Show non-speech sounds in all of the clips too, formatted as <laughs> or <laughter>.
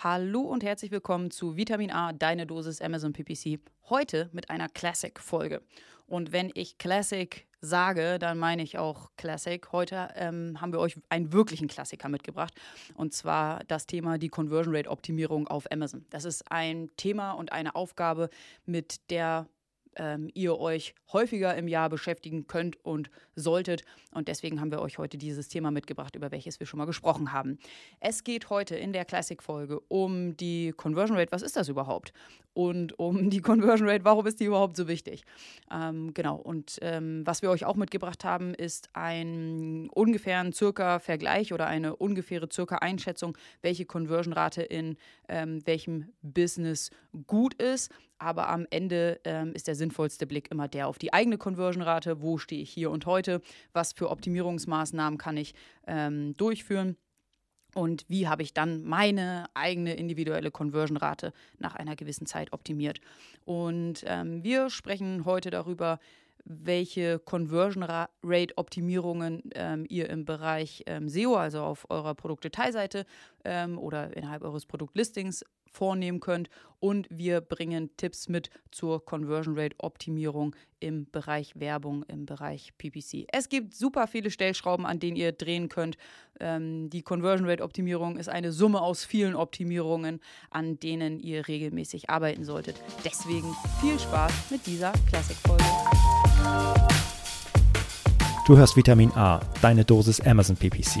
Hallo und herzlich willkommen zu Vitamin A, deine Dosis Amazon PPC. Heute mit einer Classic-Folge. Und wenn ich Classic sage, dann meine ich auch Classic. Heute ähm, haben wir euch einen wirklichen Klassiker mitgebracht. Und zwar das Thema die Conversion Rate Optimierung auf Amazon. Das ist ein Thema und eine Aufgabe, mit der ähm, ihr euch häufiger im Jahr beschäftigen könnt und solltet. Und deswegen haben wir euch heute dieses Thema mitgebracht, über welches wir schon mal gesprochen haben. Es geht heute in der Classic-Folge um die Conversion Rate. Was ist das überhaupt? Und um <laughs> die Conversion Rate, warum ist die überhaupt so wichtig? Ähm, genau. Und ähm, was wir euch auch mitgebracht haben, ist ein ungefähren circa Vergleich oder eine ungefähre circa Einschätzung, welche Conversion-Rate in ähm, welchem Business gut ist. Aber am Ende ähm, ist der sinnvollste Blick immer der auf die eigene Conversion-Rate. Wo stehe ich hier und heute? Was für Optimierungsmaßnahmen kann ich ähm, durchführen? Und wie habe ich dann meine eigene individuelle Conversion-Rate nach einer gewissen Zeit optimiert? Und ähm, wir sprechen heute darüber, welche Conversion Rate Optimierungen ähm, ihr im Bereich ähm, SEO, also auf eurer Produktdetailseite ähm, oder innerhalb eures Produktlistings vornehmen könnt. Und wir bringen Tipps mit zur Conversion Rate Optimierung im Bereich Werbung, im Bereich PPC. Es gibt super viele Stellschrauben, an denen ihr drehen könnt. Ähm, die Conversion Rate Optimierung ist eine Summe aus vielen Optimierungen, an denen ihr regelmäßig arbeiten solltet. Deswegen viel Spaß mit dieser Classic-Folge. Du hörst Vitamin A, deine Dosis Amazon PPC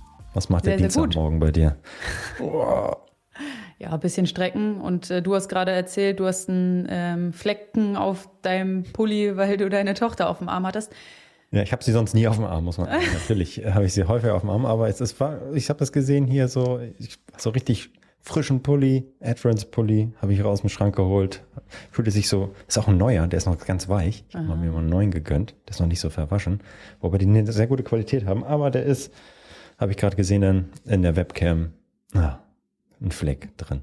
Was macht sehr, der Dienstagmorgen bei dir? Oh. <laughs> Ja, ein bisschen strecken. Und äh, du hast gerade erzählt, du hast einen ähm, Flecken auf deinem Pulli, weil du deine Tochter auf dem Arm hattest. Ja, ich habe sie sonst nie auf dem Arm, muss man sagen. <laughs> Natürlich habe ich sie häufig auf dem Arm, aber es ist, ich habe das gesehen hier so, ich, so richtig frischen Pulli, Adference Pulli, habe ich raus dem Schrank geholt. Fühlte sich so, ist auch ein neuer, der ist noch ganz weich. Ich habe mir mal einen neuen gegönnt, der ist noch nicht so verwaschen. Wobei die eine sehr gute Qualität haben, aber der ist habe ich gerade gesehen in, in der Webcam, ah, ein Fleck drin.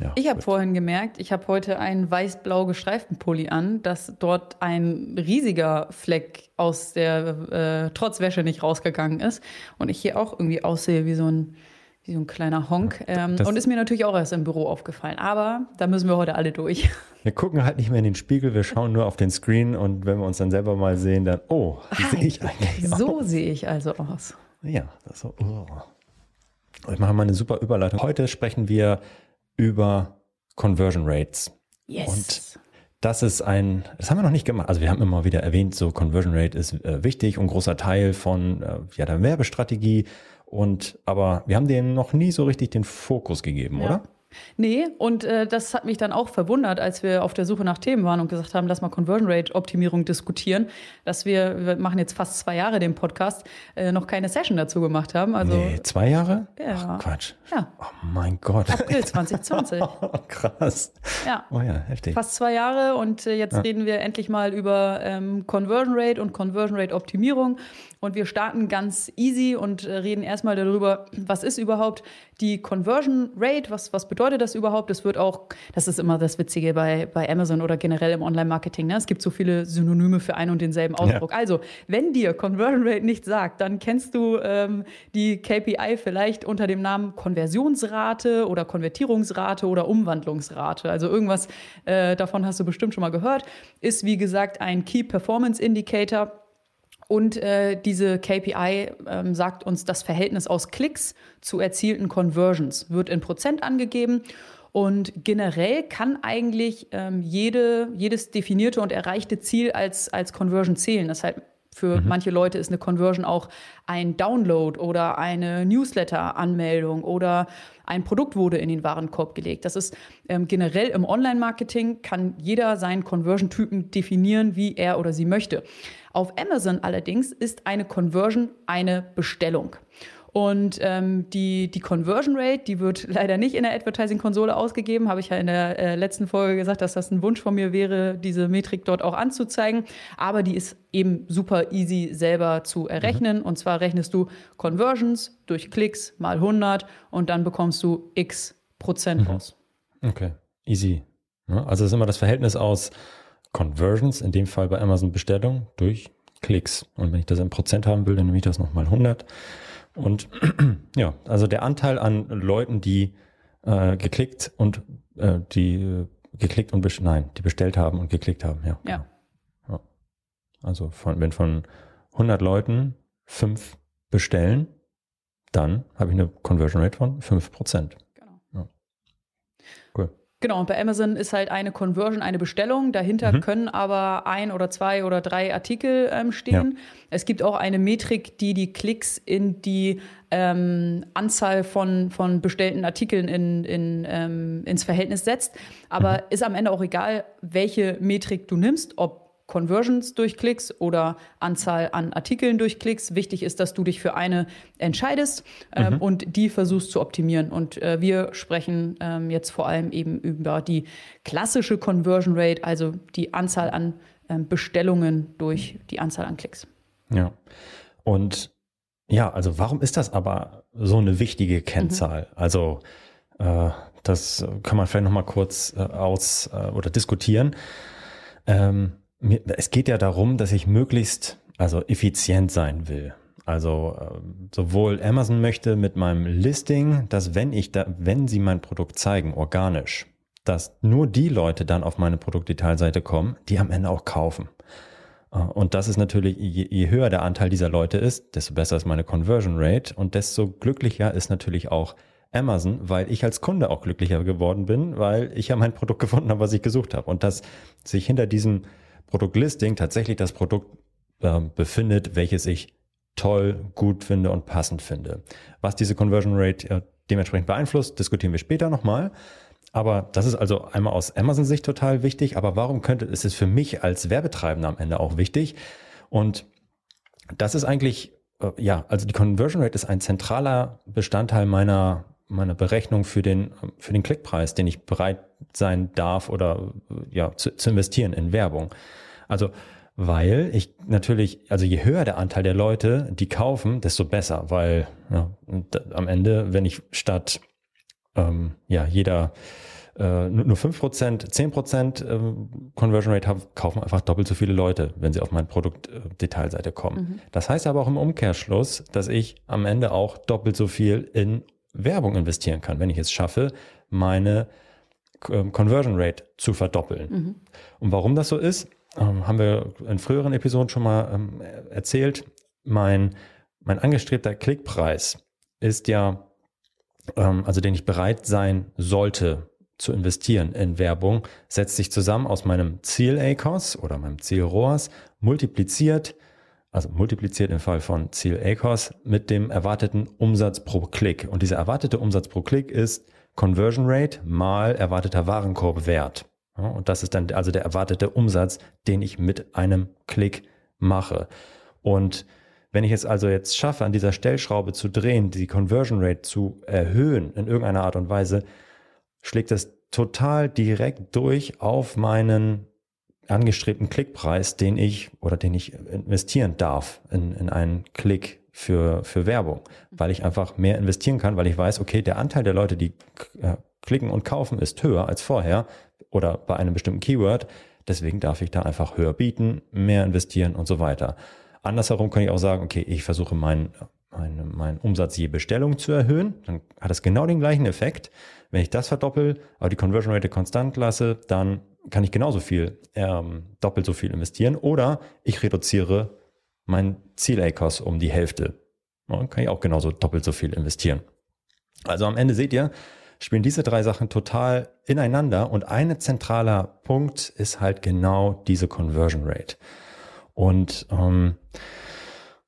Ja, ich habe vorhin gemerkt, ich habe heute einen weiß-blau gestreiften Pulli an, dass dort ein riesiger Fleck aus der äh, Trotzwäsche nicht rausgegangen ist und ich hier auch irgendwie aussehe wie so ein, wie so ein kleiner Honk. Ähm, und ist mir natürlich auch erst im Büro aufgefallen. Aber da müssen wir heute alle durch. <laughs> Wir gucken halt nicht mehr in den Spiegel, wir schauen nur auf den Screen und wenn wir uns dann selber mal sehen, dann, oh, wie sehe ich eigentlich aus? So sehe ich also aus. Ja, das so. Oh. Ich mache mal eine super Überleitung. Heute sprechen wir über Conversion Rates. Yes. Und das ist ein, das haben wir noch nicht gemacht. Also wir haben immer wieder erwähnt, so Conversion Rate ist äh, wichtig und großer Teil von äh, ja, der Werbestrategie. Und aber wir haben denen noch nie so richtig den Fokus gegeben, ja. oder? Nee, und äh, das hat mich dann auch verwundert, als wir auf der Suche nach Themen waren und gesagt haben, lass mal Conversion Rate Optimierung diskutieren, dass wir, wir machen jetzt fast zwei Jahre den Podcast, äh, noch keine Session dazu gemacht haben. Also, nee, zwei Jahre? Ja. Ach, Quatsch. Ja. Oh mein Gott. April 2020. <laughs> Krass. Ja. Oh ja, heftig. Fast zwei Jahre und äh, jetzt ja. reden wir endlich mal über ähm, Conversion Rate und Conversion Rate Optimierung. Und wir starten ganz easy und äh, reden erstmal darüber, was ist überhaupt die Conversion Rate, was, was bedeutet das überhaupt? Das wird auch, das ist immer das Witzige bei, bei Amazon oder generell im Online-Marketing. Ne? Es gibt so viele Synonyme für einen und denselben Ausdruck. Ja. Also, wenn dir Conversion Rate nicht sagt, dann kennst du ähm, die KPI vielleicht unter dem Namen Konversionsrate oder Konvertierungsrate oder Umwandlungsrate. Also irgendwas äh, davon hast du bestimmt schon mal gehört. Ist wie gesagt ein Key Performance Indicator und äh, diese KPI ähm, sagt uns das Verhältnis aus Klicks zu erzielten Conversions, wird in Prozent angegeben. Und generell kann eigentlich ähm, jede, jedes definierte und erreichte Ziel als, als Conversion zählen. Das heißt, für mhm. manche Leute ist eine Conversion auch ein Download oder eine Newsletter-Anmeldung oder ein Produkt wurde in den Warenkorb gelegt. Das ist ähm, generell im Online-Marketing kann jeder seinen Conversion-Typen definieren, wie er oder sie möchte. Auf Amazon allerdings ist eine Conversion eine Bestellung. Und ähm, die, die Conversion Rate, die wird <laughs> leider nicht in der Advertising-Konsole ausgegeben. Habe ich ja in der äh, letzten Folge gesagt, dass das ein Wunsch von mir wäre, diese Metrik dort auch anzuzeigen. Aber die ist eben super easy selber zu errechnen. Mhm. Und zwar rechnest du Conversions durch Klicks mal 100 und dann bekommst du x Prozent mhm. raus. Okay, easy. Ja, also ist immer das Verhältnis aus Conversions, in dem Fall bei Amazon Bestellung, durch Klicks. Und wenn ich das in Prozent haben will, dann nehme ich das nochmal 100. Und <clears throat> ja, also der Anteil an Leuten, die äh, geklickt und äh, die äh, geklickt und nein, die bestellt haben und geklickt haben, ja. Ja. ja. Also von, wenn von 100 Leuten fünf bestellen, dann habe ich eine Conversion Rate von 5 Prozent. Genau, und bei Amazon ist halt eine Conversion, eine Bestellung. Dahinter mhm. können aber ein oder zwei oder drei Artikel ähm, stehen. Ja. Es gibt auch eine Metrik, die die Klicks in die ähm, Anzahl von, von bestellten Artikeln in, in, ähm, ins Verhältnis setzt. Aber mhm. ist am Ende auch egal, welche Metrik du nimmst, ob Conversions durch Klicks oder Anzahl an Artikeln durch Klicks. Wichtig ist, dass du dich für eine entscheidest ähm, mhm. und die versuchst zu optimieren. Und äh, wir sprechen ähm, jetzt vor allem eben über die klassische Conversion Rate, also die Anzahl an ähm, Bestellungen durch die Anzahl an Klicks. Ja. Und ja, also warum ist das aber so eine wichtige Kennzahl? Mhm. Also äh, das kann man vielleicht noch mal kurz äh, aus äh, oder diskutieren. Ähm, es geht ja darum, dass ich möglichst also effizient sein will. Also äh, sowohl Amazon möchte mit meinem Listing, dass wenn ich da, wenn sie mein Produkt zeigen, organisch, dass nur die Leute dann auf meine Produktdetailseite kommen, die am Ende auch kaufen. Äh, und das ist natürlich, je höher der Anteil dieser Leute ist, desto besser ist meine Conversion Rate und desto glücklicher ist natürlich auch Amazon, weil ich als Kunde auch glücklicher geworden bin, weil ich ja mein Produkt gefunden habe, was ich gesucht habe. Und dass sich hinter diesem Produktlisting tatsächlich das Produkt äh, befindet, welches ich toll, gut finde und passend finde. Was diese Conversion Rate äh, dementsprechend beeinflusst, diskutieren wir später nochmal. Aber das ist also einmal aus Amazon-Sicht total wichtig. Aber warum könnte, ist es für mich als Werbetreibender am Ende auch wichtig? Und das ist eigentlich, äh, ja, also die Conversion Rate ist ein zentraler Bestandteil meiner, meiner Berechnung für den, für den Klickpreis, den ich bereit sein darf oder ja, zu, zu investieren in Werbung. Also weil ich natürlich, also je höher der Anteil der Leute, die kaufen, desto besser, weil ja, am Ende, wenn ich statt ähm, ja jeder äh, nur fünf Prozent, zehn Prozent äh, Conversion Rate habe, kaufen einfach doppelt so viele Leute, wenn sie auf meine Produktdetailseite kommen. Mhm. Das heißt aber auch im Umkehrschluss, dass ich am Ende auch doppelt so viel in Werbung investieren kann, wenn ich es schaffe, meine ähm, Conversion Rate zu verdoppeln. Mhm. Und warum das so ist, ähm, haben wir in früheren Episoden schon mal ähm, erzählt. Mein, mein angestrebter Klickpreis ist ja, also den ich bereit sein sollte zu investieren in Werbung, setzt sich zusammen aus meinem Ziel ACOS oder meinem Ziel ROAS multipliziert also multipliziert im Fall von Ziel ACOS mit dem erwarteten Umsatz pro Klick. Und dieser erwartete Umsatz pro Klick ist Conversion Rate mal erwarteter Warenkorbwert. Ja, und das ist dann also der erwartete Umsatz, den ich mit einem Klick mache. Und wenn ich es also jetzt schaffe, an dieser Stellschraube zu drehen, die Conversion Rate zu erhöhen in irgendeiner Art und Weise, schlägt das total direkt durch auf meinen angestrebten Klickpreis, den ich oder den ich investieren darf in, in einen Klick für, für Werbung, weil ich einfach mehr investieren kann, weil ich weiß, okay, der Anteil der Leute, die äh, klicken und kaufen, ist höher als vorher oder bei einem bestimmten Keyword. Deswegen darf ich da einfach höher bieten, mehr investieren und so weiter. Andersherum kann ich auch sagen, okay, ich versuche meinen mein, mein Umsatz je Bestellung zu erhöhen, dann hat das genau den gleichen Effekt. Wenn ich das verdoppel, aber die Conversion Rate konstant lasse, dann kann ich genauso viel, ähm, doppelt so viel investieren oder ich reduziere mein Ziel-ACOS um die Hälfte. Dann kann ich auch genauso doppelt so viel investieren. Also am Ende seht ihr, spielen diese drei Sachen total ineinander und ein zentraler Punkt ist halt genau diese Conversion Rate. Und ähm,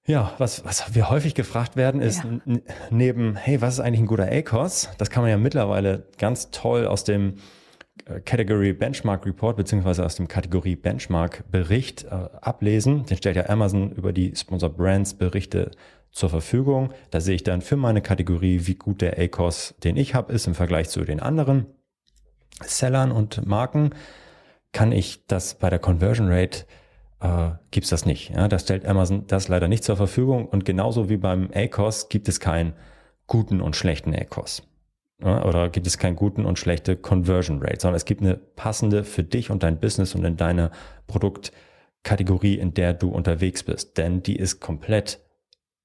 ja, was, was wir häufig gefragt werden, ist ja. neben, hey, was ist eigentlich ein guter ACOS? Das kann man ja mittlerweile ganz toll aus dem Category Benchmark Report beziehungsweise aus dem Kategorie Benchmark Bericht äh, ablesen. Den stellt ja Amazon über die Sponsor Brands Berichte zur Verfügung. Da sehe ich dann für meine Kategorie, wie gut der ACOS, den ich habe, ist im Vergleich zu den anderen Sellern und Marken. Kann ich das bei der Conversion Rate äh, gibt das nicht. Ja, da stellt Amazon das leider nicht zur Verfügung und genauso wie beim ACOS gibt es keinen guten und schlechten ACOS. Ja, oder gibt es keinen guten und schlechte Conversion Rate, sondern es gibt eine passende für dich und dein Business und in deine Produktkategorie, in der du unterwegs bist. Denn die ist komplett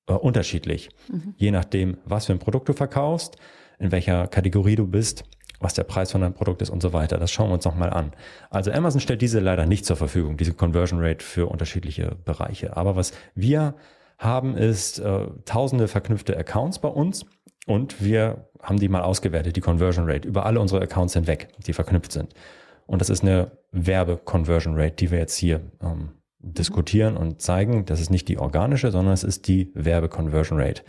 äh, unterschiedlich. Mhm. Je nachdem, was für ein Produkt du verkaufst, in welcher Kategorie du bist was der Preis von deinem Produkt ist und so weiter. Das schauen wir uns nochmal an. Also Amazon stellt diese leider nicht zur Verfügung, diese Conversion Rate für unterschiedliche Bereiche. Aber was wir haben, ist äh, tausende verknüpfte Accounts bei uns und wir haben die mal ausgewertet, die Conversion Rate, über alle unsere Accounts hinweg, die verknüpft sind. Und das ist eine Werbe-Conversion Rate, die wir jetzt hier ähm, diskutieren und zeigen. Das ist nicht die organische, sondern es ist die Werbe-Conversion Rate.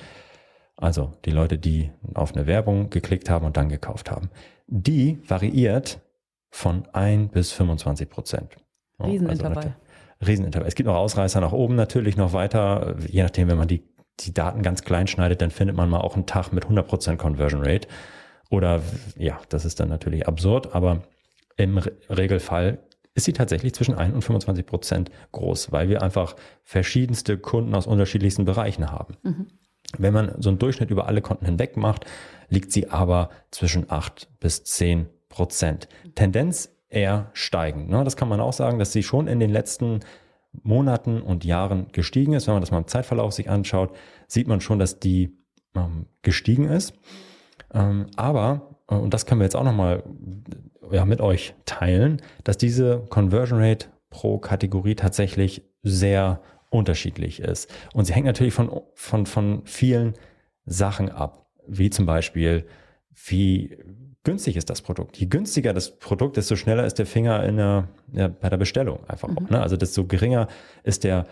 Also die Leute, die auf eine Werbung geklickt haben und dann gekauft haben die variiert von 1 bis 25 Prozent. Riesenintervall. Also, Riesenintervall. Es gibt noch Ausreißer nach oben natürlich noch weiter, je nachdem, wenn man die, die Daten ganz klein schneidet, dann findet man mal auch einen Tag mit 100 Prozent Conversion Rate. Oder ja, das ist dann natürlich absurd, aber im Regelfall ist sie tatsächlich zwischen 1 und 25 Prozent groß, weil wir einfach verschiedenste Kunden aus unterschiedlichsten Bereichen haben. Mhm. Wenn man so einen Durchschnitt über alle Konten hinweg macht, liegt sie aber zwischen 8 bis 10 Prozent. Tendenz eher steigend. Ne? Das kann man auch sagen, dass sie schon in den letzten Monaten und Jahren gestiegen ist. Wenn man das mal im Zeitverlauf sich anschaut, sieht man schon, dass die ähm, gestiegen ist. Ähm, aber, äh, und das können wir jetzt auch nochmal ja, mit euch teilen, dass diese Conversion Rate pro Kategorie tatsächlich sehr unterschiedlich ist. Und sie hängt natürlich von, von, von vielen Sachen ab, wie zum Beispiel, wie günstig ist das Produkt. Je günstiger das Produkt, desto schneller ist der Finger in der, ja, bei der Bestellung einfach. Mhm. Auch, ne? Also desto geringer ist der,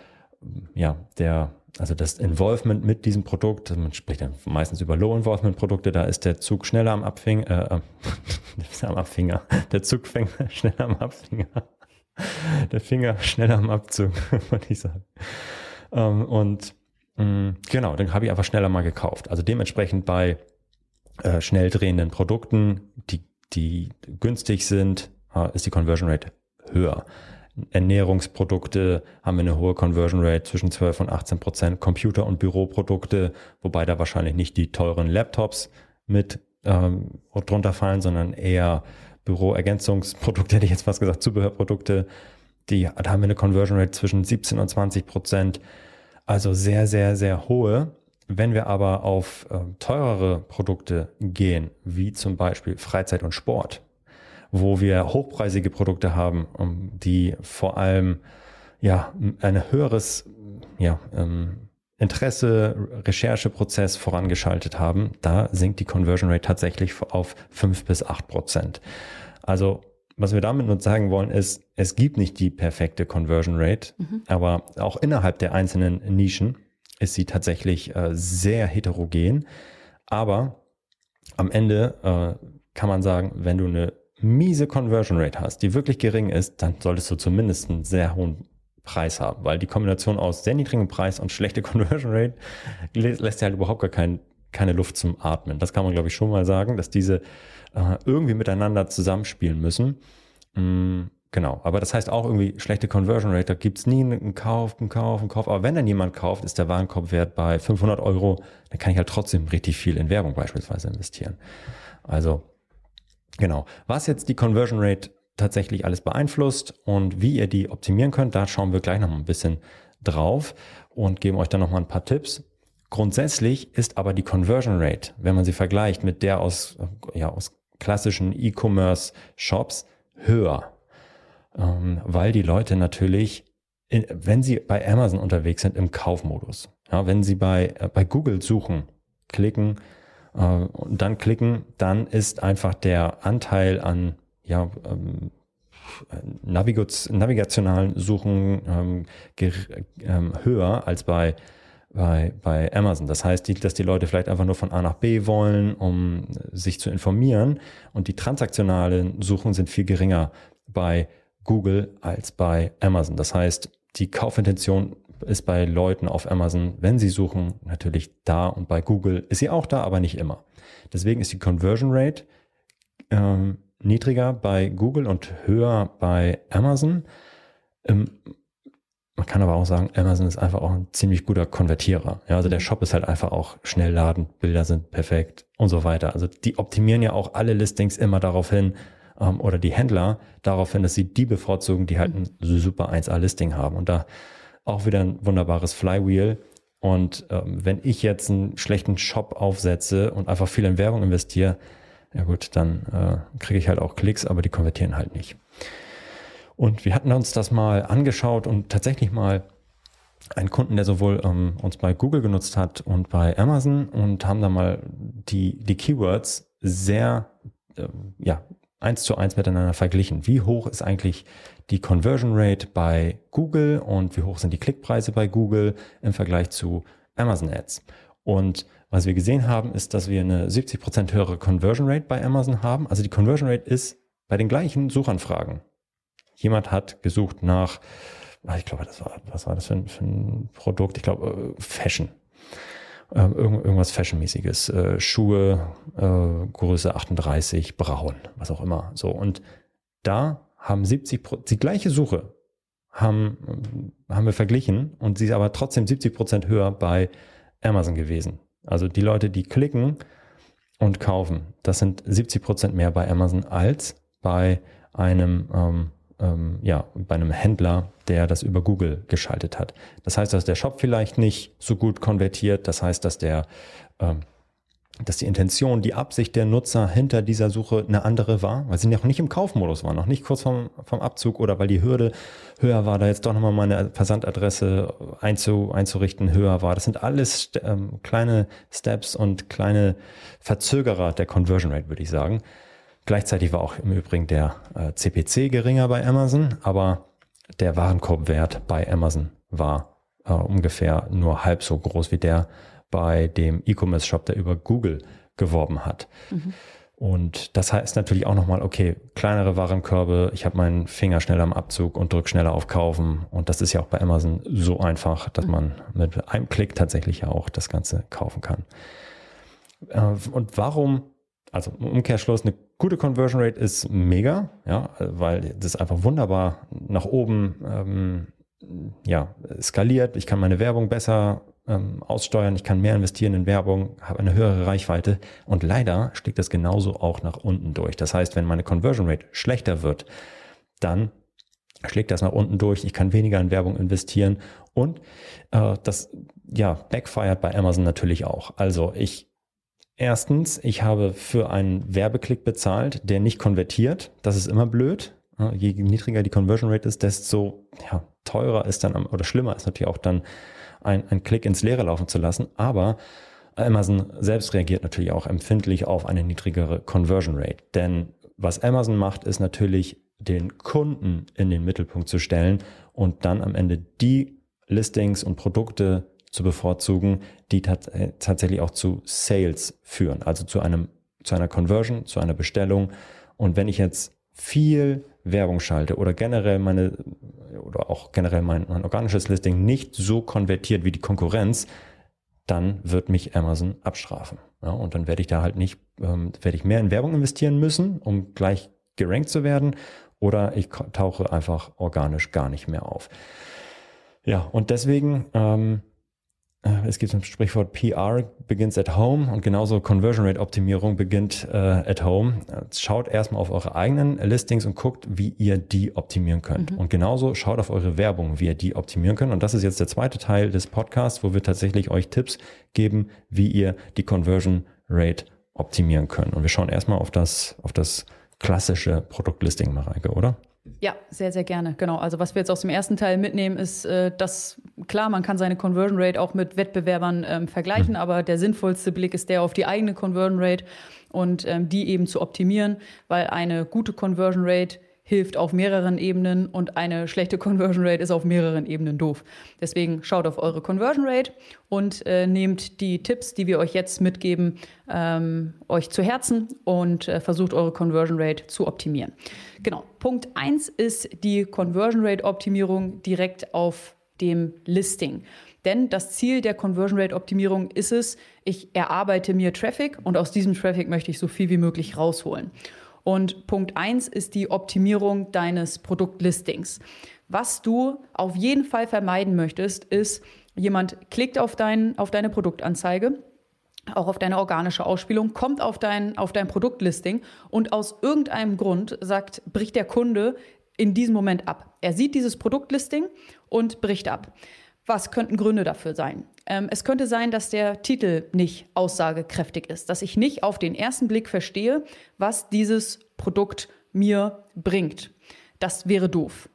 ja, der, also das Involvement mit diesem Produkt, man spricht dann meistens über Low-Involvement-Produkte, da ist der Zug schneller am Abfinger, äh, <laughs> am Abfinger, der Zug fängt <laughs> schneller am Abfinger der Finger schneller am Abzug, <laughs> würde ich sagen. Ähm, und mh, mm, genau, dann habe ich einfach schneller mal gekauft. Also dementsprechend bei äh, schnell drehenden Produkten, die, die günstig sind, ist die Conversion Rate höher. Ernährungsprodukte haben eine hohe Conversion Rate zwischen 12 und 18 Prozent. Computer- und Büroprodukte, wobei da wahrscheinlich nicht die teuren Laptops mit ähm, drunter fallen, sondern eher Büroergänzungsprodukte, <laughs> hätte ich jetzt fast gesagt, Zubehörprodukte, die, da haben eine Conversion Rate zwischen 17 und 20 Prozent. Also sehr, sehr, sehr hohe. Wenn wir aber auf äh, teurere Produkte gehen, wie zum Beispiel Freizeit und Sport, wo wir hochpreisige Produkte haben, die vor allem ja ein höheres ja, ähm, Interesse, Rechercheprozess vorangeschaltet haben, da sinkt die Conversion Rate tatsächlich auf fünf bis acht Prozent. Also was wir damit nur sagen wollen, ist, es gibt nicht die perfekte Conversion Rate, mhm. aber auch innerhalb der einzelnen Nischen ist sie tatsächlich äh, sehr heterogen. Aber am Ende äh, kann man sagen, wenn du eine miese Conversion Rate hast, die wirklich gering ist, dann solltest du zumindest einen sehr hohen Preis haben, weil die Kombination aus sehr niedrigem Preis und schlechte <laughs> Conversion Rate lässt ja halt überhaupt gar kein, keine Luft zum Atmen. Das kann man, glaube ich, schon mal sagen, dass diese äh, irgendwie miteinander zusammenspielen müssen. Mm, genau, aber das heißt auch irgendwie schlechte Conversion Rate, da gibt's nie einen Kauf, einen Kauf, einen Kauf. Aber wenn dann jemand kauft, ist der Warenkorbwert bei 500 Euro, dann kann ich halt trotzdem richtig viel in Werbung beispielsweise investieren. Also Genau. Was jetzt die Conversion Rate tatsächlich alles beeinflusst und wie ihr die optimieren könnt, da schauen wir gleich noch mal ein bisschen drauf und geben euch dann noch mal ein paar Tipps. Grundsätzlich ist aber die Conversion Rate, wenn man sie vergleicht mit der aus, ja, aus klassischen E-Commerce Shops, höher, ähm, weil die Leute natürlich, in, wenn sie bei Amazon unterwegs sind, im Kaufmodus, ja, wenn sie bei, äh, bei Google suchen, klicken, äh, und dann klicken, dann ist einfach der Anteil an ja, ähm, navigationalen Suchen ähm, ähm, höher als bei, bei, bei Amazon. Das heißt, die, dass die Leute vielleicht einfach nur von A nach B wollen, um sich zu informieren. Und die transaktionalen Suchen sind viel geringer bei Google als bei Amazon. Das heißt, die Kaufintention ist bei Leuten auf Amazon, wenn sie suchen, natürlich da und bei Google ist sie auch da, aber nicht immer. Deswegen ist die Conversion Rate ähm, niedriger bei Google und höher bei Amazon. Ähm, man kann aber auch sagen, Amazon ist einfach auch ein ziemlich guter Konvertierer. Ja, also der mhm. Shop ist halt einfach auch schnell laden, Bilder sind perfekt und so weiter. Also die optimieren ja auch alle Listings immer darauf hin, ähm, oder die Händler darauf dass sie die bevorzugen, die halt ein super 1A-Listing haben. Und da auch wieder ein wunderbares Flywheel. Und ähm, wenn ich jetzt einen schlechten Shop aufsetze und einfach viel in Werbung investiere, ja gut, dann äh, kriege ich halt auch Klicks, aber die konvertieren halt nicht. Und wir hatten uns das mal angeschaut und tatsächlich mal einen Kunden, der sowohl ähm, uns bei Google genutzt hat und bei Amazon und haben da mal die, die Keywords sehr äh, ja, eins zu eins miteinander verglichen. Wie hoch ist eigentlich die Conversion Rate bei Google und wie hoch sind die Klickpreise bei Google im Vergleich zu Amazon Ads? Und was wir gesehen haben, ist, dass wir eine 70 Prozent höhere Conversion Rate bei Amazon haben. Also die Conversion Rate ist bei den gleichen Suchanfragen. Jemand hat gesucht nach, ah, ich glaube, das war, was war das für ein, für ein Produkt? Ich glaube, äh, Fashion äh, irgendwas Fashionmäßiges, äh, Schuhe, äh, Größe 38, braun, was auch immer. So und da haben 70% die gleiche Suche haben haben wir verglichen und sie ist aber trotzdem 70 Prozent höher bei Amazon gewesen. Also die Leute, die klicken und kaufen, das sind 70 Prozent mehr bei Amazon als bei einem ähm, ähm, ja, bei einem Händler, der das über Google geschaltet hat. Das heißt, dass der Shop vielleicht nicht so gut konvertiert. Das heißt, dass der ähm, dass die Intention, die Absicht der Nutzer hinter dieser Suche eine andere war, weil sie noch nicht im Kaufmodus waren, noch nicht kurz vom, vom Abzug oder weil die Hürde höher war, da jetzt doch nochmal meine Versandadresse einzu, einzurichten höher war. Das sind alles ähm, kleine Steps und kleine Verzögerer der Conversion Rate, würde ich sagen. Gleichzeitig war auch im Übrigen der äh, CPC geringer bei Amazon, aber der Warenkorbwert bei Amazon war äh, ungefähr nur halb so groß wie der bei dem E-Commerce-Shop, der über Google geworben hat. Mhm. Und das heißt natürlich auch nochmal, okay, kleinere Warenkörbe, ich habe meinen Finger schneller am Abzug und drücke schneller auf Kaufen. Und das ist ja auch bei Amazon so einfach, dass mhm. man mit einem Klick tatsächlich ja auch das Ganze kaufen kann. Äh, und warum also im Umkehrschluss, eine gute Conversion Rate ist mega, ja, weil das einfach wunderbar nach oben ähm, ja, skaliert. Ich kann meine Werbung besser ähm, aussteuern, ich kann mehr investieren in Werbung, habe eine höhere Reichweite und leider schlägt das genauso auch nach unten durch. Das heißt, wenn meine Conversion Rate schlechter wird, dann schlägt das nach unten durch, ich kann weniger in Werbung investieren und äh, das ja, backfired bei Amazon natürlich auch. Also ich Erstens, ich habe für einen Werbeklick bezahlt, der nicht konvertiert. Das ist immer blöd. Je niedriger die Conversion Rate ist, desto ja, teurer ist dann oder schlimmer ist natürlich auch dann ein, ein Klick ins Leere laufen zu lassen. Aber Amazon selbst reagiert natürlich auch empfindlich auf eine niedrigere Conversion Rate. Denn was Amazon macht, ist natürlich den Kunden in den Mittelpunkt zu stellen und dann am Ende die Listings und Produkte zu bevorzugen, die äh, tatsächlich auch zu Sales führen, also zu einem, zu einer Conversion, zu einer Bestellung. Und wenn ich jetzt viel Werbung schalte oder generell meine, oder auch generell mein, mein organisches Listing nicht so konvertiert wie die Konkurrenz, dann wird mich Amazon abstrafen. Ja, und dann werde ich da halt nicht, ähm, werde ich mehr in Werbung investieren müssen, um gleich gerankt zu werden, oder ich tauche einfach organisch gar nicht mehr auf. Ja, und deswegen ähm, äh, es gibt ein Sprichwort, PR begins at home und genauso Conversion Rate Optimierung beginnt äh, at home. Schaut erstmal auf eure eigenen Listings und guckt, wie ihr die optimieren könnt. Mhm. Und genauso schaut auf eure Werbung, wie ihr die optimieren könnt. Und das ist jetzt der zweite Teil des Podcasts, wo wir tatsächlich euch Tipps geben, wie ihr die Conversion Rate optimieren könnt. Und wir schauen erstmal auf das, auf das klassische Produktlisting, Mareike, oder? Ja, sehr, sehr gerne. Genau. Also was wir jetzt aus dem ersten Teil mitnehmen, ist, äh, dass klar, man kann seine Conversion Rate auch mit Wettbewerbern ähm, vergleichen, mhm. aber der sinnvollste Blick ist der auf die eigene Conversion Rate und ähm, die eben zu optimieren, weil eine gute Conversion Rate hilft auf mehreren Ebenen und eine schlechte Conversion Rate ist auf mehreren Ebenen doof. Deswegen schaut auf eure Conversion Rate und äh, nehmt die Tipps, die wir euch jetzt mitgeben, ähm, euch zu Herzen und äh, versucht eure Conversion Rate zu optimieren. Genau. Punkt 1 ist die Conversion Rate Optimierung direkt auf dem Listing. Denn das Ziel der Conversion Rate Optimierung ist es, ich erarbeite mir Traffic und aus diesem Traffic möchte ich so viel wie möglich rausholen. Und Punkt 1 ist die Optimierung deines Produktlistings. Was du auf jeden Fall vermeiden möchtest, ist, jemand klickt auf, dein, auf deine Produktanzeige, auch auf deine organische Ausspielung, kommt auf dein, auf dein Produktlisting und aus irgendeinem Grund sagt, bricht der Kunde in diesem Moment ab. Er sieht dieses Produktlisting und bricht ab. Was könnten Gründe dafür sein? Ähm, es könnte sein, dass der Titel nicht aussagekräftig ist, dass ich nicht auf den ersten Blick verstehe, was dieses Produkt mir bringt. Das wäre doof.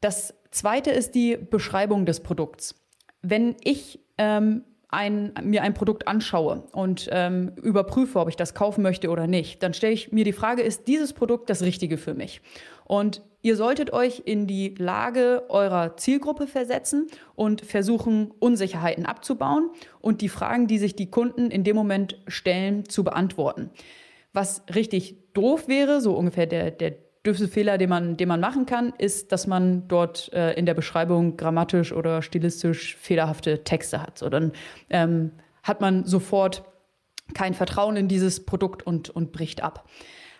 Das zweite ist die Beschreibung des Produkts. Wenn ich ähm, ein, mir ein Produkt anschaue und ähm, überprüfe, ob ich das kaufen möchte oder nicht, dann stelle ich mir die Frage, ist dieses Produkt das Richtige für mich? Und ihr solltet euch in die Lage eurer Zielgruppe versetzen und versuchen, Unsicherheiten abzubauen und die Fragen, die sich die Kunden in dem Moment stellen, zu beantworten. Was richtig doof wäre, so ungefähr der, der dürfste Fehler, den man, den man machen kann, ist, dass man dort äh, in der Beschreibung grammatisch oder stilistisch fehlerhafte Texte hat. So, dann ähm, hat man sofort kein Vertrauen in dieses Produkt und, und bricht ab.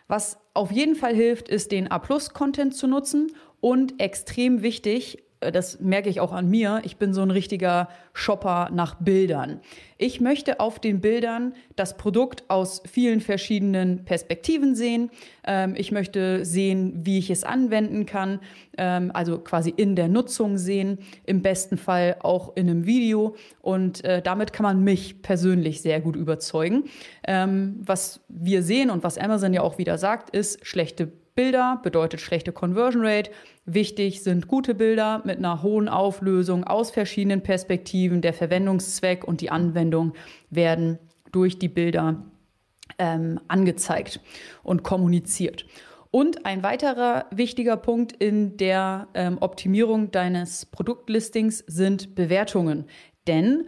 Was auf jeden Fall hilft, ist den A-Plus-Content zu nutzen und extrem wichtig, das merke ich auch an mir, ich bin so ein richtiger Shopper nach Bildern. Ich möchte auf den Bildern das Produkt aus vielen verschiedenen Perspektiven sehen. Ähm, ich möchte sehen, wie ich es anwenden kann, ähm, also quasi in der Nutzung sehen, im besten Fall auch in einem Video. Und äh, damit kann man mich persönlich sehr gut überzeugen. Ähm, was wir sehen und was Amazon ja auch wieder sagt, ist schlechte Bilder bedeutet schlechte Conversion Rate. Wichtig sind gute Bilder mit einer hohen Auflösung aus verschiedenen Perspektiven. Der Verwendungszweck und die Anwendung werden durch die Bilder ähm, angezeigt und kommuniziert. Und ein weiterer wichtiger Punkt in der ähm, Optimierung deines Produktlistings sind Bewertungen. Denn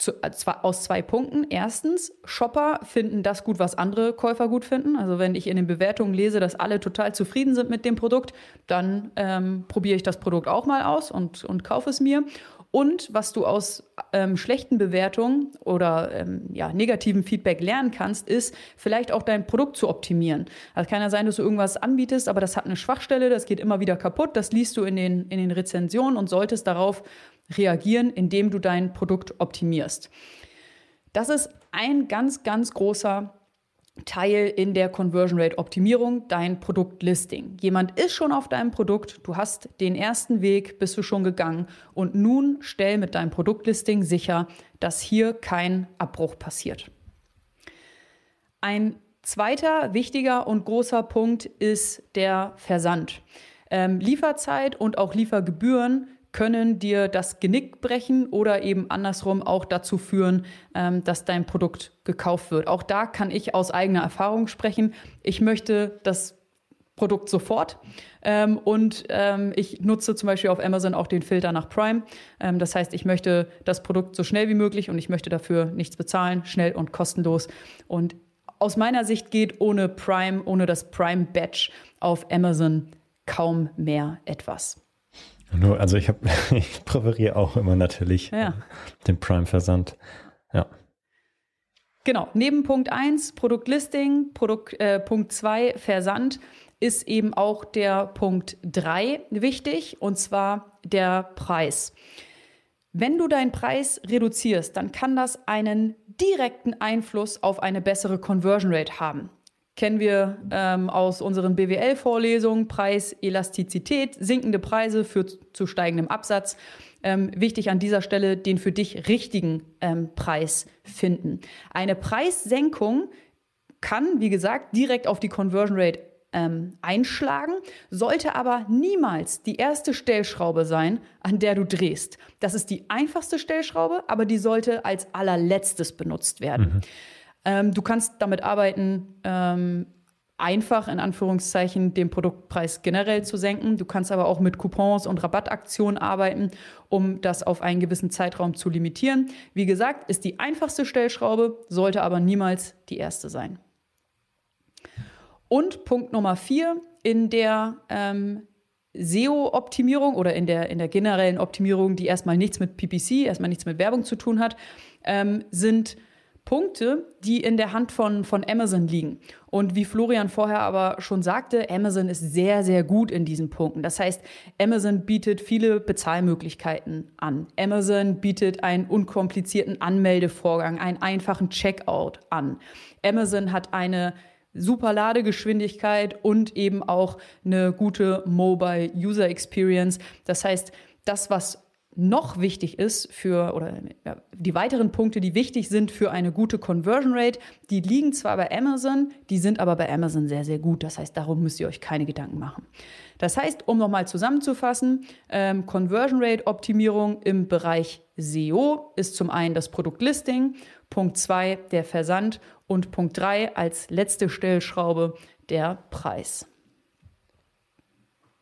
zu, äh, aus zwei Punkten. Erstens, Shopper finden das gut, was andere Käufer gut finden. Also wenn ich in den Bewertungen lese, dass alle total zufrieden sind mit dem Produkt, dann ähm, probiere ich das Produkt auch mal aus und, und kaufe es mir. Und was du aus ähm, schlechten Bewertungen oder ähm, ja, negativen Feedback lernen kannst, ist vielleicht auch dein Produkt zu optimieren. Also kann ja sein, dass du irgendwas anbietest, aber das hat eine Schwachstelle, das geht immer wieder kaputt. Das liest du in den, in den Rezensionen und solltest darauf reagieren, indem du dein Produkt optimierst. Das ist ein ganz, ganz großer Teil in der Conversion Rate Optimierung, dein Produktlisting. Jemand ist schon auf deinem Produkt, du hast den ersten Weg, bist du schon gegangen und nun stell mit deinem Produktlisting sicher, dass hier kein Abbruch passiert. Ein zweiter wichtiger und großer Punkt ist der Versand. Ähm, Lieferzeit und auch Liefergebühren können dir das Genick brechen oder eben andersrum auch dazu führen, ähm, dass dein Produkt gekauft wird. Auch da kann ich aus eigener Erfahrung sprechen. Ich möchte das Produkt sofort. Ähm, und ähm, ich nutze zum Beispiel auf Amazon auch den Filter nach Prime. Ähm, das heißt, ich möchte das Produkt so schnell wie möglich und ich möchte dafür nichts bezahlen, schnell und kostenlos. Und aus meiner Sicht geht ohne Prime, ohne das Prime Badge auf Amazon kaum mehr etwas. Also ich habe, <laughs> ich präferiere auch immer natürlich ja. den Prime-Versand. Ja. Genau, neben Punkt 1 Produktlisting, Produkt, äh, Punkt 2 Versand ist eben auch der Punkt 3 wichtig und zwar der Preis. Wenn du deinen Preis reduzierst, dann kann das einen direkten Einfluss auf eine bessere Conversion Rate haben kennen wir ähm, aus unseren BWL-Vorlesungen, Preis, Elastizität, sinkende Preise führt zu steigendem Absatz. Ähm, wichtig an dieser Stelle, den für dich richtigen ähm, Preis finden. Eine Preissenkung kann, wie gesagt, direkt auf die Conversion Rate ähm, einschlagen, sollte aber niemals die erste Stellschraube sein, an der du drehst. Das ist die einfachste Stellschraube, aber die sollte als allerletztes benutzt werden. Mhm. Ähm, du kannst damit arbeiten, ähm, einfach in Anführungszeichen den Produktpreis generell zu senken. Du kannst aber auch mit Coupons und Rabattaktionen arbeiten, um das auf einen gewissen Zeitraum zu limitieren. Wie gesagt, ist die einfachste Stellschraube, sollte aber niemals die erste sein. Und Punkt Nummer vier in der ähm, SEO-Optimierung oder in der, in der generellen Optimierung, die erstmal nichts mit PPC, erstmal nichts mit Werbung zu tun hat, ähm, sind Punkte, die in der Hand von, von Amazon liegen. Und wie Florian vorher aber schon sagte, Amazon ist sehr, sehr gut in diesen Punkten. Das heißt, Amazon bietet viele Bezahlmöglichkeiten an. Amazon bietet einen unkomplizierten Anmeldevorgang, einen einfachen Checkout an. Amazon hat eine super Ladegeschwindigkeit und eben auch eine gute Mobile User Experience. Das heißt, das, was noch wichtig ist für, oder ja, die weiteren Punkte, die wichtig sind für eine gute Conversion Rate, die liegen zwar bei Amazon, die sind aber bei Amazon sehr, sehr gut. Das heißt, darum müsst ihr euch keine Gedanken machen. Das heißt, um nochmal zusammenzufassen, ähm, Conversion Rate Optimierung im Bereich SEO ist zum einen das Produktlisting, Punkt zwei der Versand und Punkt drei als letzte Stellschraube der Preis.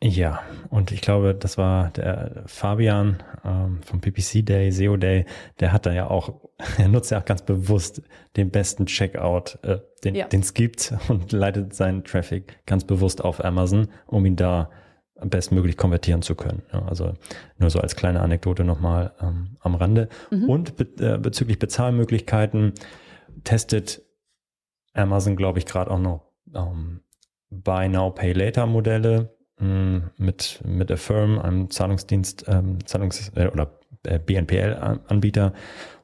Ja, und ich glaube, das war der Fabian ähm, vom PPC Day, SEO Day, der hat da ja auch, <laughs> er nutzt ja auch ganz bewusst den besten Checkout, äh, den ja. es gibt und leitet seinen Traffic ganz bewusst auf Amazon, um ihn da bestmöglich konvertieren zu können. Ja, also nur so als kleine Anekdote nochmal ähm, am Rande. Mhm. Und be äh, bezüglich Bezahlmöglichkeiten testet Amazon, glaube ich, gerade auch noch ähm, Buy Now, Pay Later Modelle mit, mit Affirm, einem Zahlungsdienst, ähm, Zahlungs- äh, oder äh, BNPL-Anbieter.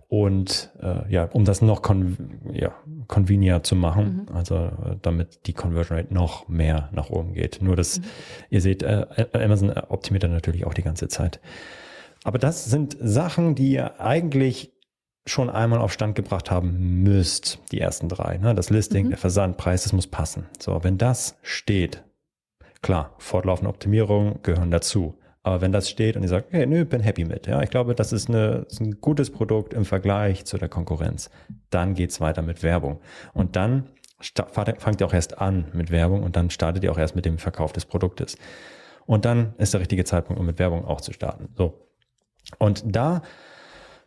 Und äh, ja, um das noch con ja, convenier zu machen, mhm. also äh, damit die Conversion Rate noch mehr nach oben geht. Nur das, mhm. ihr seht, äh, Amazon optimiert dann natürlich auch die ganze Zeit. Aber das sind Sachen, die ihr eigentlich schon einmal auf Stand gebracht haben müsst, die ersten drei. Ne? Das Listing, mhm. der Versandpreis, das muss passen. So, wenn das steht, Klar, fortlaufende Optimierung gehören dazu. Aber wenn das steht und ihr sagt, hey, nö, bin happy mit, ja, ich glaube, das ist, eine, ist ein gutes Produkt im Vergleich zu der Konkurrenz, dann geht's weiter mit Werbung. Und dann fangt ihr auch erst an mit Werbung und dann startet ihr auch erst mit dem Verkauf des Produktes. Und dann ist der richtige Zeitpunkt, um mit Werbung auch zu starten. So. Und da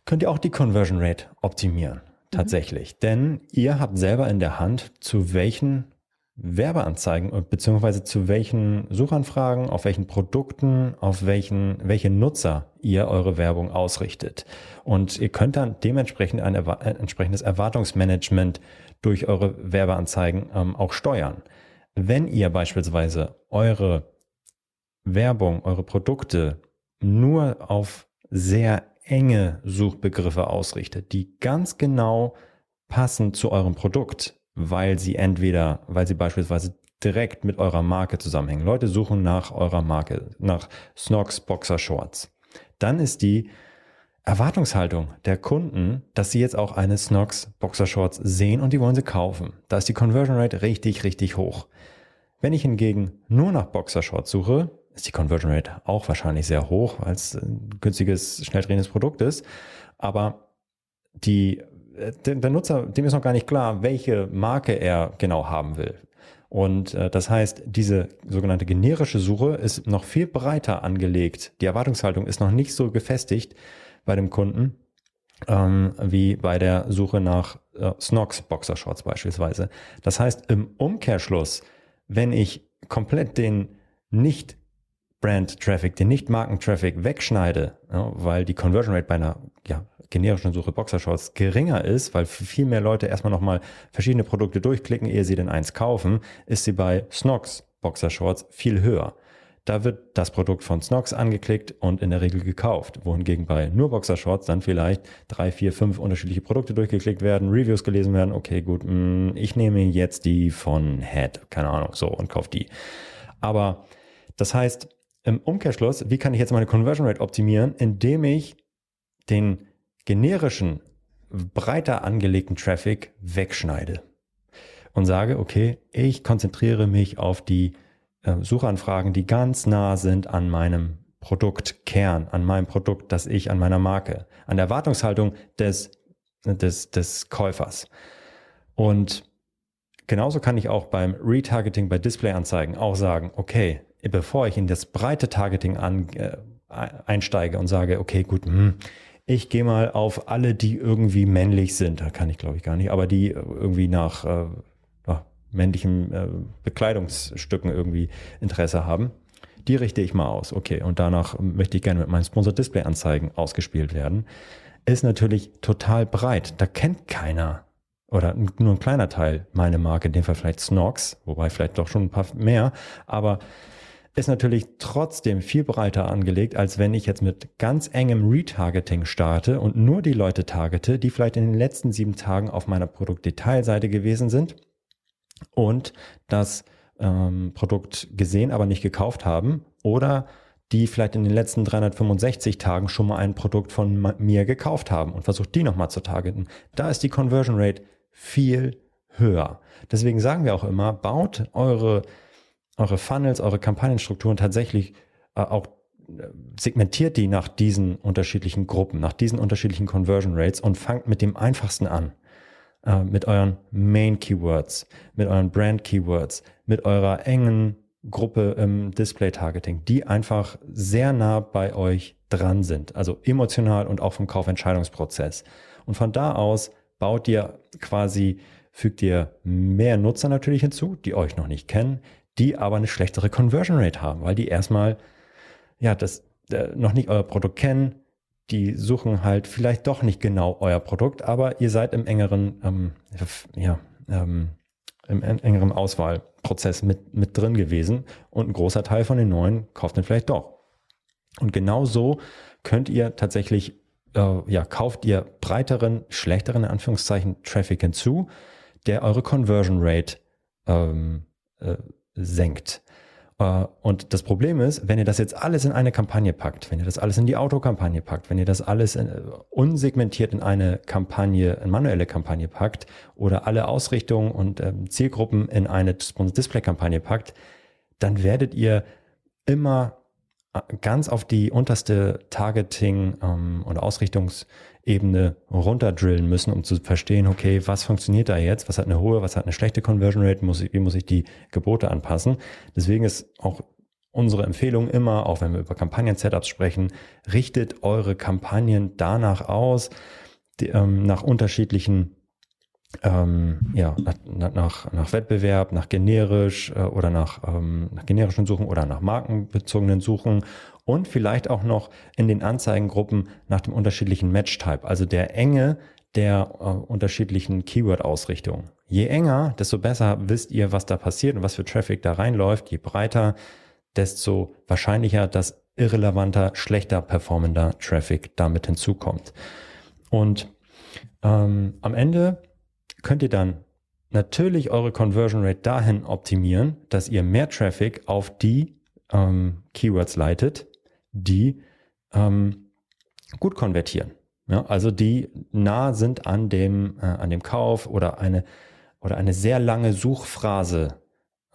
könnt ihr auch die Conversion Rate optimieren. Mhm. Tatsächlich. Mhm. Denn ihr habt selber in der Hand, zu welchen Werbeanzeigen beziehungsweise zu welchen Suchanfragen, auf welchen Produkten, auf welchen, welche Nutzer ihr eure Werbung ausrichtet. Und ihr könnt dann dementsprechend ein, ein entsprechendes Erwartungsmanagement durch eure Werbeanzeigen ähm, auch steuern. Wenn ihr beispielsweise eure Werbung, eure Produkte nur auf sehr enge Suchbegriffe ausrichtet, die ganz genau passen zu eurem Produkt, weil sie entweder, weil sie beispielsweise direkt mit eurer Marke zusammenhängen. Leute suchen nach eurer Marke, nach Snox Boxer Shorts. Dann ist die Erwartungshaltung der Kunden, dass sie jetzt auch eine Snox Boxer Shorts sehen und die wollen sie kaufen. Da ist die Conversion Rate richtig, richtig hoch. Wenn ich hingegen nur nach Boxer Shorts suche, ist die Conversion Rate auch wahrscheinlich sehr hoch, weil es ein günstiges, schnell drehendes Produkt ist. Aber die der, der Nutzer, dem ist noch gar nicht klar, welche Marke er genau haben will. Und äh, das heißt, diese sogenannte generische Suche ist noch viel breiter angelegt. Die Erwartungshaltung ist noch nicht so gefestigt bei dem Kunden ähm, wie bei der Suche nach äh, Snox Boxershorts beispielsweise. Das heißt, im Umkehrschluss, wenn ich komplett den nicht Brand Traffic, den nicht Marken Traffic wegschneide, ja, weil die Conversion Rate bei einer generischen Suche Boxershorts geringer ist, weil viel mehr Leute erstmal nochmal verschiedene Produkte durchklicken, ehe sie denn eins kaufen, ist sie bei Snox Boxershorts viel höher. Da wird das Produkt von Snox angeklickt und in der Regel gekauft. Wohingegen bei nur Boxershorts dann vielleicht drei, vier, fünf unterschiedliche Produkte durchgeklickt werden, Reviews gelesen werden. Okay, gut, mm, ich nehme jetzt die von Head, keine Ahnung, so und kaufe die. Aber das heißt, im Umkehrschluss, wie kann ich jetzt meine Conversion Rate optimieren, indem ich den generischen, breiter angelegten Traffic wegschneide und sage, okay, ich konzentriere mich auf die äh, Suchanfragen, die ganz nah sind an meinem Produktkern, an meinem Produkt, das ich an meiner Marke, an der Erwartungshaltung des, des, des Käufers. Und genauso kann ich auch beim Retargeting bei Displayanzeigen auch sagen, okay, bevor ich in das breite Targeting an, äh, einsteige und sage, okay, gut, hm, ich gehe mal auf alle, die irgendwie männlich sind. Da kann ich, glaube ich, gar nicht, aber die irgendwie nach äh, männlichen äh, Bekleidungsstücken irgendwie Interesse haben. die richte ich mal aus. Okay, und danach möchte ich gerne mit meinen Sponsor Display Anzeigen ausgespielt werden. Ist natürlich total breit. Da kennt keiner oder nur ein kleiner Teil meine Marke, in dem Fall vielleicht Snox, wobei vielleicht doch schon ein paar mehr, aber ist natürlich trotzdem viel breiter angelegt, als wenn ich jetzt mit ganz engem Retargeting starte und nur die Leute targete, die vielleicht in den letzten sieben Tagen auf meiner Produktdetailseite gewesen sind und das ähm, Produkt gesehen, aber nicht gekauft haben oder die vielleicht in den letzten 365 Tagen schon mal ein Produkt von mir gekauft haben und versucht die nochmal zu targeten. Da ist die Conversion Rate viel höher. Deswegen sagen wir auch immer, baut eure, eure Funnels, eure Kampagnenstrukturen tatsächlich äh, auch äh, segmentiert die nach diesen unterschiedlichen Gruppen, nach diesen unterschiedlichen Conversion Rates und fangt mit dem einfachsten an. Äh, mit euren Main Keywords, mit euren Brand Keywords, mit eurer engen Gruppe im Display Targeting, die einfach sehr nah bei euch dran sind, also emotional und auch vom Kaufentscheidungsprozess. Und von da aus baut ihr quasi, fügt ihr mehr Nutzer natürlich hinzu, die euch noch nicht kennen, die aber eine schlechtere Conversion Rate haben, weil die erstmal ja das äh, noch nicht euer Produkt kennen, die suchen halt vielleicht doch nicht genau euer Produkt, aber ihr seid im engeren, ähm, ja, ähm, im engeren Auswahlprozess mit, mit drin gewesen und ein großer Teil von den neuen kauft dann vielleicht doch. Und genau so könnt ihr tatsächlich äh, ja, kauft ihr breiteren, schlechteren, in Anführungszeichen, Traffic hinzu, der eure Conversion Rate ähm, äh, senkt. Äh, und das Problem ist, wenn ihr das jetzt alles in eine Kampagne packt, wenn ihr das alles in die Autokampagne packt, wenn ihr das alles in, äh, unsegmentiert in eine Kampagne, in manuelle Kampagne packt oder alle Ausrichtungen und ähm, Zielgruppen in eine Display-Kampagne packt, dann werdet ihr immer ganz auf die unterste Targeting- ähm, und Ausrichtungsebene runterdrillen müssen, um zu verstehen, okay, was funktioniert da jetzt, was hat eine hohe, was hat eine schlechte Conversion Rate, muss ich, wie muss ich die Gebote anpassen. Deswegen ist auch unsere Empfehlung immer, auch wenn wir über Kampagnen-Setups sprechen, richtet eure Kampagnen danach aus, die, ähm, nach unterschiedlichen ähm, ja, nach, nach, nach Wettbewerb, nach generisch äh, oder nach, ähm, nach generischen Suchen oder nach markenbezogenen Suchen und vielleicht auch noch in den Anzeigengruppen nach dem unterschiedlichen Match-Type, also der Enge der äh, unterschiedlichen Keyword-Ausrichtung. Je enger, desto besser wisst ihr, was da passiert und was für Traffic da reinläuft. Je breiter, desto wahrscheinlicher, dass irrelevanter, schlechter performender Traffic damit hinzukommt. Und ähm, am Ende könnt ihr dann natürlich eure Conversion Rate dahin optimieren, dass ihr mehr Traffic auf die ähm, Keywords leitet, die ähm, gut konvertieren. Ja, also die nah sind an dem, äh, an dem Kauf oder eine, oder eine sehr lange Suchphrase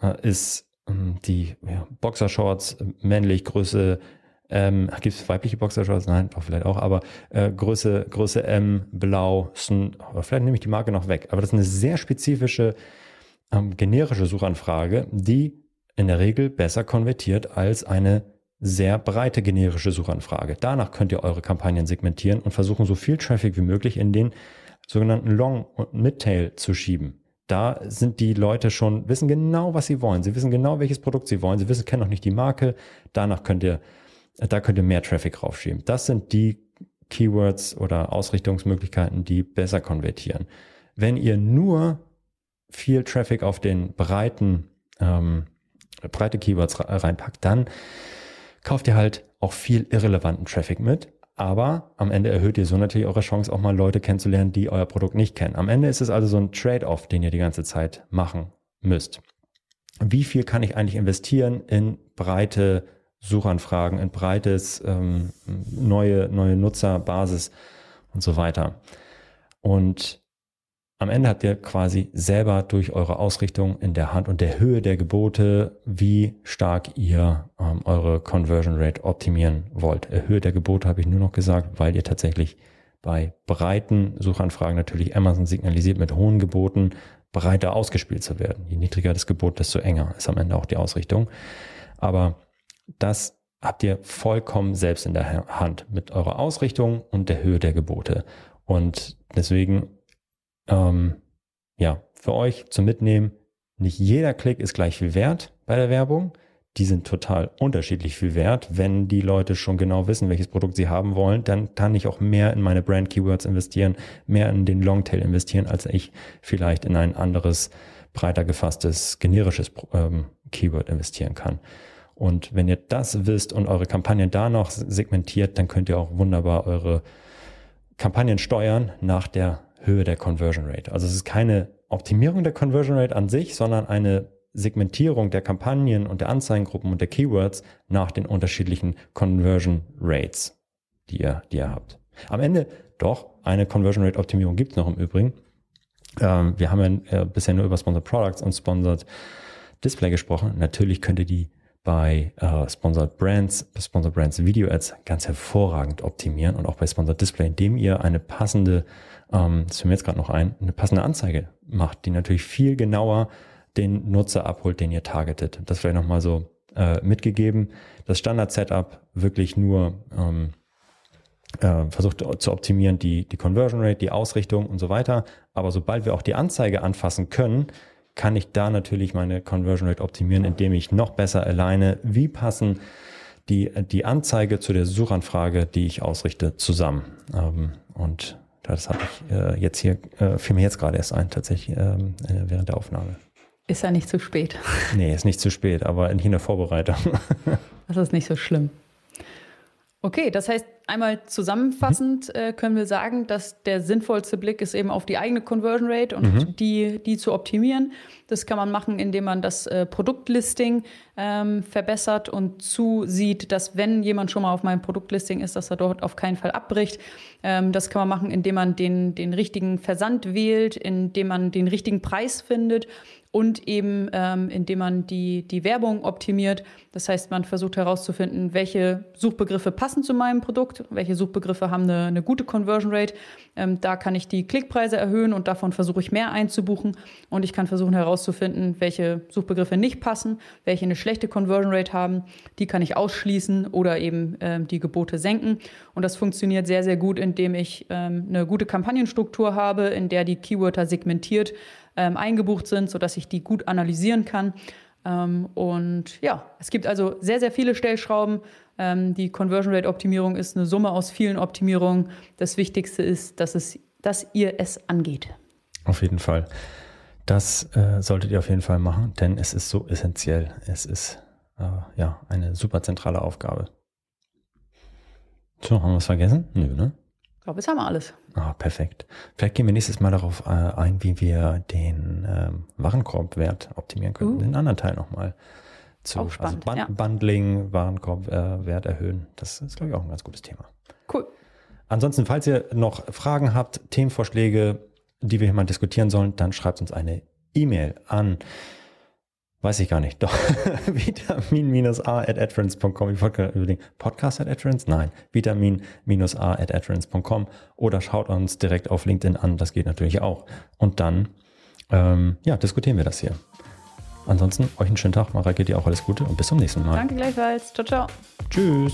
äh, ist ähm, die ja, Boxershorts männlich Größe ähm, Gibt es weibliche Boxershorts? Nein, vielleicht auch, aber äh, Größe, Größe M, Blau, Sn vielleicht nehme ich die Marke noch weg. Aber das ist eine sehr spezifische, ähm, generische Suchanfrage, die in der Regel besser konvertiert als eine sehr breite generische Suchanfrage. Danach könnt ihr eure Kampagnen segmentieren und versuchen, so viel Traffic wie möglich in den sogenannten Long- und Mid-Tail zu schieben. Da sind die Leute schon, wissen genau, was sie wollen. Sie wissen genau, welches Produkt sie wollen. Sie wissen, kennen noch nicht die Marke. Danach könnt ihr da könnt ihr mehr Traffic raufschieben. Das sind die Keywords oder Ausrichtungsmöglichkeiten, die besser konvertieren. Wenn ihr nur viel Traffic auf den breiten, ähm, breite Keywords reinpackt, dann kauft ihr halt auch viel irrelevanten Traffic mit. Aber am Ende erhöht ihr so natürlich eure Chance, auch mal Leute kennenzulernen, die euer Produkt nicht kennen. Am Ende ist es also so ein Trade-off, den ihr die ganze Zeit machen müsst. Wie viel kann ich eigentlich investieren in breite Suchanfragen, ein breites, ähm, neue, neue Nutzerbasis und so weiter. Und am Ende habt ihr quasi selber durch eure Ausrichtung in der Hand und der Höhe der Gebote, wie stark ihr ähm, eure Conversion Rate optimieren wollt. Höhe der Gebote habe ich nur noch gesagt, weil ihr tatsächlich bei breiten Suchanfragen natürlich Amazon signalisiert mit hohen Geboten breiter ausgespielt zu werden. Je niedriger das Gebot, desto enger ist am Ende auch die Ausrichtung. Aber das habt ihr vollkommen selbst in der Hand mit eurer Ausrichtung und der Höhe der Gebote. Und deswegen, ähm, ja, für euch zum Mitnehmen, nicht jeder Klick ist gleich viel wert bei der Werbung. die sind total unterschiedlich viel wert. Wenn die Leute schon genau wissen, welches Produkt sie haben wollen, dann kann ich auch mehr in meine Brand Keywords investieren, mehr in den Longtail investieren, als ich vielleicht in ein anderes, breiter gefasstes, generisches ähm, Keyword investieren kann. Und wenn ihr das wisst und eure Kampagnen da noch segmentiert, dann könnt ihr auch wunderbar eure Kampagnen steuern nach der Höhe der Conversion Rate. Also es ist keine Optimierung der Conversion Rate an sich, sondern eine Segmentierung der Kampagnen und der Anzeigengruppen und der Keywords nach den unterschiedlichen Conversion Rates, die ihr, die ihr habt. Am Ende doch eine Conversion Rate Optimierung gibt es noch im Übrigen. Ähm, wir haben ja äh, bisher nur über Sponsored Products und Sponsored Display gesprochen. Natürlich könnt ihr die bei äh, Sponsored Brands, Sponsored Brands Video Ads ganz hervorragend optimieren und auch bei Sponsored Display, indem ihr eine passende, ähm, das fällt mir jetzt gerade noch ein, eine passende Anzeige macht, die natürlich viel genauer den Nutzer abholt, den ihr targetet. Das vielleicht nochmal so äh, mitgegeben. Das Standard-Setup wirklich nur ähm, äh, versucht zu optimieren, die, die Conversion Rate, die Ausrichtung und so weiter. Aber sobald wir auch die Anzeige anfassen können, kann ich da natürlich meine Conversion Rate optimieren, indem ich noch besser alleine, wie passen die, die Anzeige zu der Suchanfrage, die ich ausrichte, zusammen. Ähm, und das habe ich äh, jetzt hier, äh, fiel mir jetzt gerade erst ein, tatsächlich ähm, äh, während der Aufnahme. Ist ja nicht zu spät. <laughs> Nee, ist nicht zu spät, aber in der Vorbereitung. Das ist nicht so schlimm. Okay, das heißt, einmal zusammenfassend äh, können wir sagen, dass der sinnvollste Blick ist eben auf die eigene Conversion Rate und mhm. die, die zu optimieren. Das kann man machen, indem man das äh, Produktlisting ähm, verbessert und zusieht, dass wenn jemand schon mal auf meinem Produktlisting ist, dass er dort auf keinen Fall abbricht. Ähm, das kann man machen, indem man den, den richtigen Versand wählt, indem man den richtigen Preis findet und eben ähm, indem man die, die Werbung optimiert. Das heißt, man versucht herauszufinden, welche Suchbegriffe passen zu meinem Produkt, welche Suchbegriffe haben eine, eine gute Conversion Rate. Ähm, da kann ich die Klickpreise erhöhen und davon versuche ich mehr einzubuchen. Und ich kann versuchen herauszufinden, welche Suchbegriffe nicht passen, welche eine schlechte Conversion Rate haben. Die kann ich ausschließen oder eben ähm, die Gebote senken. Und das funktioniert sehr, sehr gut, indem ich ähm, eine gute Kampagnenstruktur habe, in der die Keywörter segmentiert ähm, eingebucht sind, sodass ich die gut analysieren kann. Ähm, und ja, es gibt also sehr, sehr viele Stellschrauben. Ähm, die Conversion Rate Optimierung ist eine Summe aus vielen Optimierungen. Das Wichtigste ist, dass, es, dass ihr es angeht. Auf jeden Fall. Das äh, solltet ihr auf jeden Fall machen, denn es ist so essentiell. Es ist äh, ja eine super zentrale Aufgabe. So, haben wir was vergessen? Nö, ne? Glaube, jetzt haben wir alles. Ah, perfekt. Vielleicht gehen wir nächstes Mal darauf äh, ein, wie wir den ähm, Warenkorbwert optimieren können. Uh. Den anderen Teil nochmal zu auch spannend, also Bun ja. Bundling, Warenkorbwert äh, erhöhen. Das ist, glaube ich, auch ein ganz gutes Thema. Cool. Ansonsten, falls ihr noch Fragen habt, Themenvorschläge, die wir hier mal diskutieren sollen, dann schreibt uns eine E-Mail an Weiß ich gar nicht. Doch. <laughs> Vitamin-a at adference.com. Ich wollte überlegen, Podcast at adference? Nein. Vitamin-a at adference.com oder schaut uns direkt auf LinkedIn an. Das geht natürlich auch. Und dann, ähm, ja, diskutieren wir das hier. Ansonsten euch einen schönen Tag. Mareike, dir auch alles Gute und bis zum nächsten Mal. Danke gleichfalls. Ciao, ciao. Tschüss.